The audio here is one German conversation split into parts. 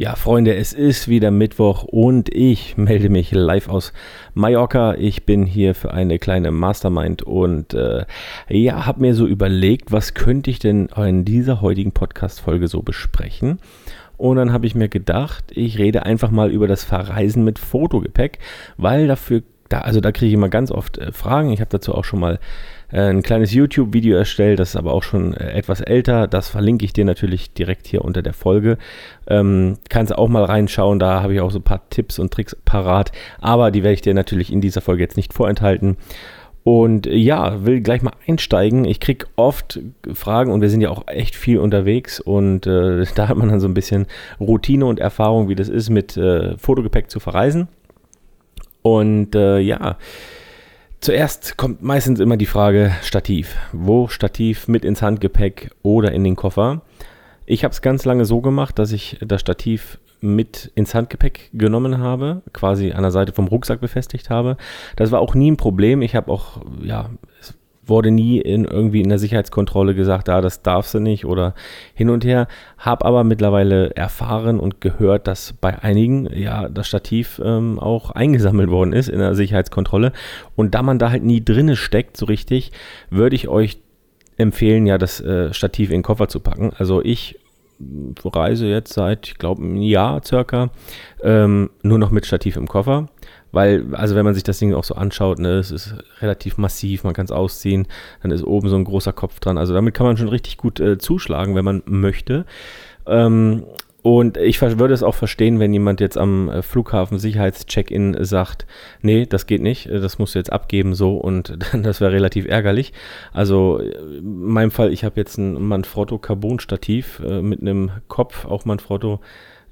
Ja, Freunde, es ist wieder Mittwoch und ich melde mich live aus Mallorca. Ich bin hier für eine kleine Mastermind und äh, ja, habe mir so überlegt, was könnte ich denn in dieser heutigen Podcast-Folge so besprechen? Und dann habe ich mir gedacht, ich rede einfach mal über das Verreisen mit Fotogepäck, weil dafür, da, also da kriege ich immer ganz oft äh, Fragen. Ich habe dazu auch schon mal äh, ein kleines YouTube-Video erstellt, das ist aber auch schon äh, etwas älter. Das verlinke ich dir natürlich direkt hier unter der Folge. Ähm, kannst auch mal reinschauen, da habe ich auch so ein paar Tipps und Tricks parat, aber die werde ich dir natürlich in dieser Folge jetzt nicht vorenthalten. Und ja, will gleich mal einsteigen. Ich kriege oft Fragen und wir sind ja auch echt viel unterwegs und äh, da hat man dann so ein bisschen Routine und Erfahrung, wie das ist, mit äh, Fotogepäck zu verreisen. Und äh, ja, Zuerst kommt meistens immer die Frage Stativ. Wo Stativ mit ins Handgepäck oder in den Koffer? Ich habe es ganz lange so gemacht, dass ich das Stativ mit ins Handgepäck genommen habe, quasi an der Seite vom Rucksack befestigt habe. Das war auch nie ein Problem. Ich habe auch, ja, wurde nie in irgendwie in der Sicherheitskontrolle gesagt, ah, das darfst du nicht oder hin und her. Habe aber mittlerweile erfahren und gehört, dass bei einigen ja das Stativ ähm, auch eingesammelt worden ist in der Sicherheitskontrolle. Und da man da halt nie drinne steckt, so richtig, würde ich euch empfehlen, ja, das äh, Stativ in den Koffer zu packen. Also ich reise jetzt seit, ich glaube, einem Jahr circa ähm, nur noch mit Stativ im Koffer. Weil, also wenn man sich das Ding auch so anschaut, ne, es ist relativ massiv, man kann es ausziehen, dann ist oben so ein großer Kopf dran. Also damit kann man schon richtig gut äh, zuschlagen, wenn man möchte. Ähm, und ich würde es auch verstehen, wenn jemand jetzt am äh, Flughafen Sicherheitscheck-in sagt, nee, das geht nicht, äh, das musst du jetzt abgeben so und das wäre relativ ärgerlich. Also in meinem Fall, ich habe jetzt ein Manfrotto Carbon Stativ äh, mit einem Kopf, auch Manfrotto,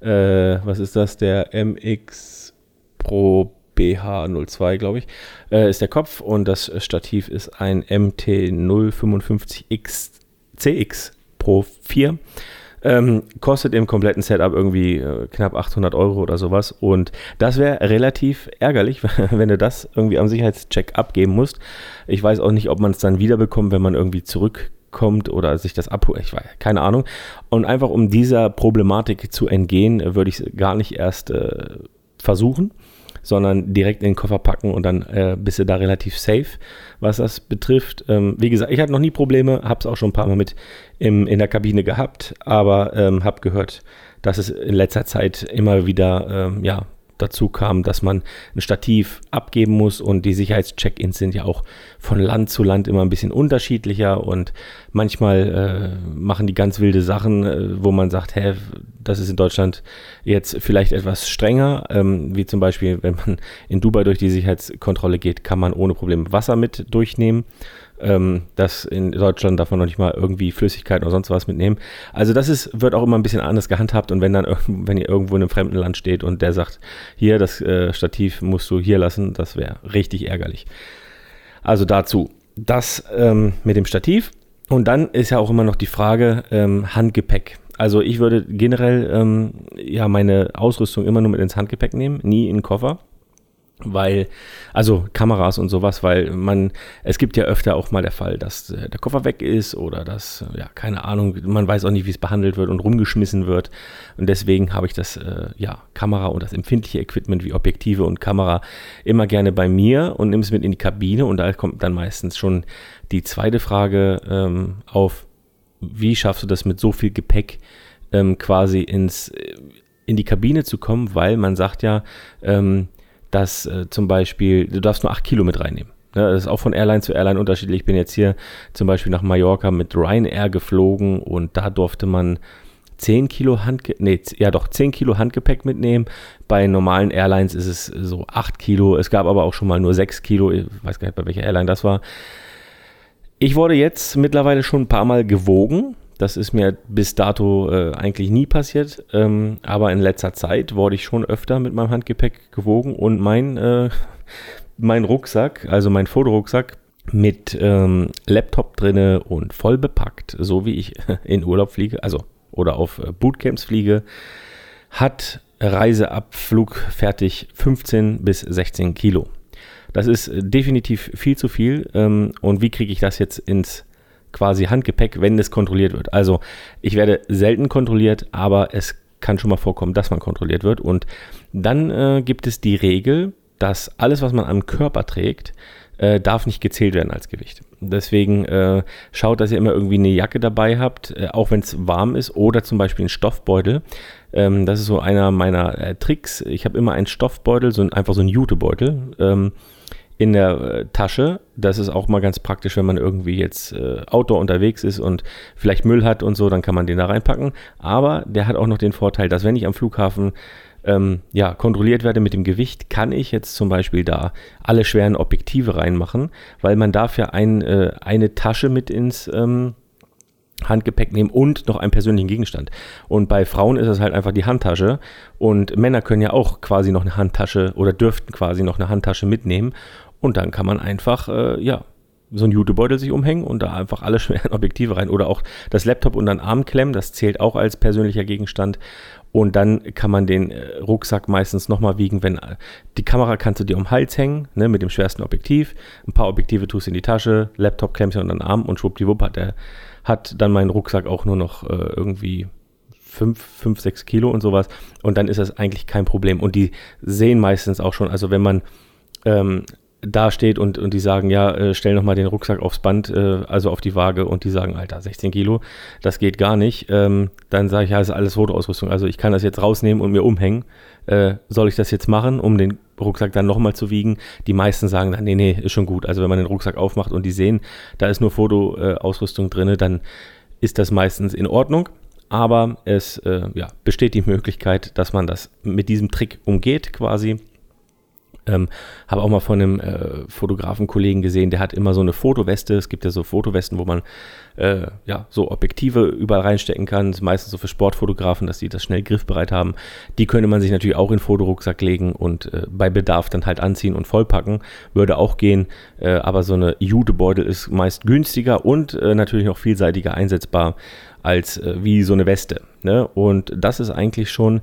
äh, was ist das, der MX Pro BH02, glaube ich, äh, ist der Kopf und das Stativ ist ein MT055X CX Pro 4. Ähm, kostet im kompletten Setup irgendwie äh, knapp 800 Euro oder sowas. Und das wäre relativ ärgerlich, wenn du das irgendwie am Sicherheitscheck abgeben musst. Ich weiß auch nicht, ob man es dann wiederbekommt, wenn man irgendwie zurückkommt oder sich das abholt. Ich weiß, keine Ahnung. Und einfach um dieser Problematik zu entgehen, würde ich es gar nicht erst äh, versuchen sondern direkt in den Koffer packen und dann äh, bist du da relativ safe, was das betrifft. Ähm, wie gesagt, ich hatte noch nie Probleme, habe es auch schon ein paar Mal mit im, in der Kabine gehabt, aber ähm, habe gehört, dass es in letzter Zeit immer wieder ähm, ja, dazu kam, dass man ein Stativ abgeben muss und die Sicherheitscheck-ins sind ja auch von Land zu Land immer ein bisschen unterschiedlicher und manchmal äh, machen die ganz wilde Sachen, äh, wo man sagt, hä, das ist in Deutschland jetzt vielleicht etwas strenger, ähm, wie zum Beispiel, wenn man in Dubai durch die Sicherheitskontrolle geht, kann man ohne Probleme Wasser mit durchnehmen ähm, das in Deutschland darf man noch nicht mal irgendwie Flüssigkeit oder sonst was mitnehmen. Also das ist, wird auch immer ein bisschen anders gehandhabt und wenn dann, wenn ihr irgendwo in einem fremden Land steht und der sagt, hier, das äh, Stativ musst du hier lassen, das wäre richtig ärgerlich. Also dazu, das ähm, mit dem Stativ. Und dann ist ja auch immer noch die Frage ähm, Handgepäck. Also ich würde generell ähm, ja meine Ausrüstung immer nur mit ins Handgepäck nehmen, nie in den Koffer weil, also Kameras und sowas, weil man, es gibt ja öfter auch mal der Fall, dass äh, der Koffer weg ist oder dass, ja, keine Ahnung, man weiß auch nicht, wie es behandelt wird und rumgeschmissen wird. Und deswegen habe ich das, äh, ja, Kamera und das empfindliche Equipment wie Objektive und Kamera immer gerne bei mir und nehme es mit in die Kabine und da kommt dann meistens schon die zweite Frage ähm, auf, wie schaffst du das mit so viel Gepäck ähm, quasi ins, äh, in die Kabine zu kommen, weil man sagt ja, ähm, dass äh, zum Beispiel, du darfst nur 8 Kilo mit reinnehmen. Ne, das ist auch von Airline zu Airline unterschiedlich. Ich bin jetzt hier zum Beispiel nach Mallorca mit Ryanair geflogen und da durfte man 10 Kilo Handgepäck, nee, ja doch, 10 Kilo Handgepäck mitnehmen. Bei normalen Airlines ist es so 8 Kilo. Es gab aber auch schon mal nur 6 Kilo. Ich weiß gar nicht, bei welcher Airline das war. Ich wurde jetzt mittlerweile schon ein paar Mal gewogen das ist mir bis dato äh, eigentlich nie passiert, ähm, aber in letzter Zeit wurde ich schon öfter mit meinem Handgepäck gewogen und mein, äh, mein Rucksack, also mein Fotorucksack mit ähm, Laptop drinne und voll bepackt, so wie ich in Urlaub fliege, also oder auf äh, Bootcamps fliege, hat Reiseabflug fertig 15 bis 16 Kilo. Das ist definitiv viel zu viel. Ähm, und wie kriege ich das jetzt ins quasi Handgepäck, wenn es kontrolliert wird. Also ich werde selten kontrolliert, aber es kann schon mal vorkommen, dass man kontrolliert wird. Und dann äh, gibt es die Regel, dass alles, was man am Körper trägt, äh, darf nicht gezählt werden als Gewicht. Deswegen äh, schaut, dass ihr immer irgendwie eine Jacke dabei habt, äh, auch wenn es warm ist, oder zum Beispiel einen Stoffbeutel. Ähm, das ist so einer meiner äh, Tricks. Ich habe immer einen Stoffbeutel, so ein, einfach so einen Jutebeutel. Ähm, in der äh, Tasche. Das ist auch mal ganz praktisch, wenn man irgendwie jetzt äh, Outdoor unterwegs ist und vielleicht Müll hat und so, dann kann man den da reinpacken. Aber der hat auch noch den Vorteil, dass wenn ich am Flughafen ähm, ja, kontrolliert werde mit dem Gewicht, kann ich jetzt zum Beispiel da alle schweren Objektive reinmachen, weil man darf ja ein, äh, eine Tasche mit ins ähm, Handgepäck nehmen und noch einen persönlichen Gegenstand. Und bei Frauen ist es halt einfach die Handtasche. Und Männer können ja auch quasi noch eine Handtasche oder dürften quasi noch eine Handtasche mitnehmen. Und dann kann man einfach, äh, ja, so einen Jutebeutel sich umhängen und da einfach alle schweren Objektive rein. Oder auch das Laptop unter den Arm klemmen, das zählt auch als persönlicher Gegenstand. Und dann kann man den äh, Rucksack meistens nochmal wiegen, wenn äh, die Kamera kannst du dir um den Hals hängen, ne, mit dem schwersten Objektiv. Ein paar Objektive tust du in die Tasche, Laptop klemmst du unter den Arm und schwuppdiwupp hat der, hat dann mein Rucksack auch nur noch äh, irgendwie 5, 5, 6 Kilo und sowas. Und dann ist das eigentlich kein Problem. Und die sehen meistens auch schon, also wenn man ähm, da steht und, und die sagen, ja, äh, stell nochmal den Rucksack aufs Band, äh, also auf die Waage und die sagen, Alter, 16 Kilo, das geht gar nicht. Ähm, dann sage ich, ja, ist alles Fotoausrüstung. Also ich kann das jetzt rausnehmen und mir umhängen. Äh, soll ich das jetzt machen, um den Rucksack dann nochmal zu wiegen? Die meisten sagen dann, nee, nee, ist schon gut. Also wenn man den Rucksack aufmacht und die sehen, da ist nur Fotoausrüstung drin, dann ist das meistens in Ordnung. Aber es äh, ja, besteht die Möglichkeit, dass man das mit diesem Trick umgeht quasi ähm, habe auch mal von einem äh, Fotografenkollegen gesehen, der hat immer so eine Fotoweste. Es gibt ja so Fotowesten, wo man äh, ja so Objektive überall reinstecken kann. Das ist meistens so für Sportfotografen, dass die das schnell griffbereit haben. Die könnte man sich natürlich auch in den Fotorucksack legen und äh, bei Bedarf dann halt anziehen und vollpacken. Würde auch gehen. Äh, aber so eine Jutebeutel ist meist günstiger und äh, natürlich noch vielseitiger einsetzbar als äh, wie so eine Weste. Ne? Und das ist eigentlich schon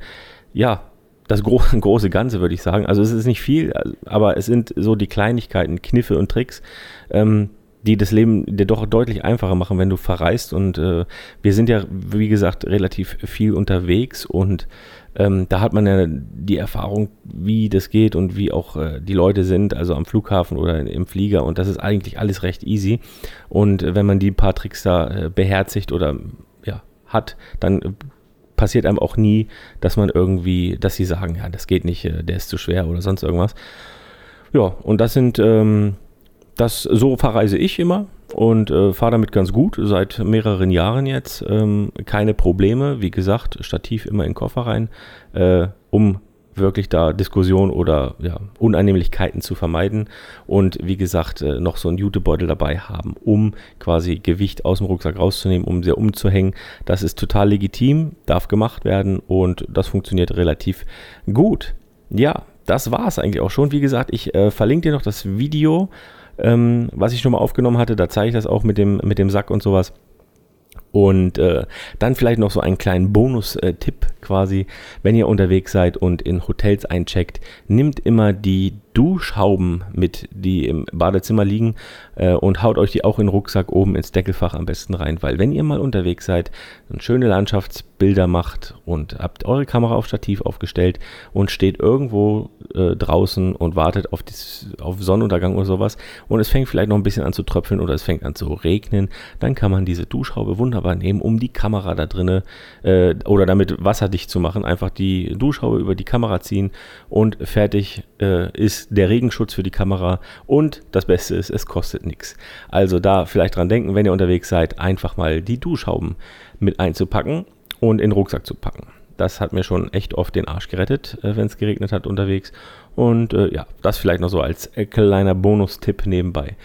ja, das gro große Ganze, würde ich sagen. Also es ist nicht viel, aber es sind so die Kleinigkeiten, Kniffe und Tricks, ähm, die das Leben dir doch deutlich einfacher machen, wenn du verreist. Und äh, wir sind ja, wie gesagt, relativ viel unterwegs und ähm, da hat man ja die Erfahrung, wie das geht und wie auch äh, die Leute sind, also am Flughafen oder im Flieger. Und das ist eigentlich alles recht easy. Und äh, wenn man die paar Tricks da äh, beherzigt oder ja, hat, dann passiert einem auch nie, dass man irgendwie, dass sie sagen, ja, das geht nicht, äh, der ist zu schwer oder sonst irgendwas. Ja, und das sind, ähm, das, so verreise ich immer und äh, fahre damit ganz gut, seit mehreren Jahren jetzt. Ähm, keine Probleme, wie gesagt, Stativ immer in den Koffer rein, äh, um wirklich da Diskussion oder ja, Unannehmlichkeiten zu vermeiden und wie gesagt äh, noch so einen Jutebeutel dabei haben, um quasi Gewicht aus dem Rucksack rauszunehmen, um sie umzuhängen. Das ist total legitim, darf gemacht werden und das funktioniert relativ gut. Ja, das war es eigentlich auch schon. Wie gesagt, ich äh, verlinke dir noch das Video, ähm, was ich schon mal aufgenommen hatte. Da zeige ich das auch mit dem, mit dem Sack und sowas. Und äh, dann vielleicht noch so einen kleinen Bonus-Tipp quasi, wenn ihr unterwegs seid und in Hotels eincheckt, nimmt immer die Duschhauben mit, die im Badezimmer liegen äh, und haut euch die auch in den Rucksack oben ins Deckelfach am besten rein, weil wenn ihr mal unterwegs seid, und schöne Landschaftsbilder macht und habt eure Kamera auf Stativ aufgestellt und steht irgendwo äh, draußen und wartet auf, dies, auf Sonnenuntergang oder sowas. Und es fängt vielleicht noch ein bisschen an zu tröpfeln oder es fängt an zu regnen, dann kann man diese Duschhaube wunderbar nehmen, um die Kamera da drinne äh, oder damit wasserdicht zu machen, einfach die Duschhaube über die Kamera ziehen und fertig äh, der Regenschutz für die Kamera und das Beste ist, es kostet nichts. Also da vielleicht dran denken, wenn ihr unterwegs seid, einfach mal die Duschhauben mit einzupacken und in den Rucksack zu packen. Das hat mir schon echt oft den Arsch gerettet, äh, wenn es geregnet hat unterwegs. Und äh, ja, das vielleicht noch so als kleiner Bonustipp nebenbei.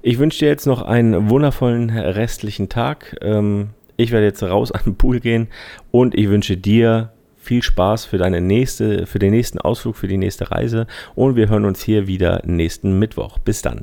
Ich wünsche dir jetzt noch einen wundervollen restlichen Tag. Ähm, ich werde jetzt raus an den Pool gehen und ich wünsche dir viel Spaß für deine nächste, für den nächsten Ausflug, für die nächste Reise und wir hören uns hier wieder nächsten Mittwoch. Bis dann.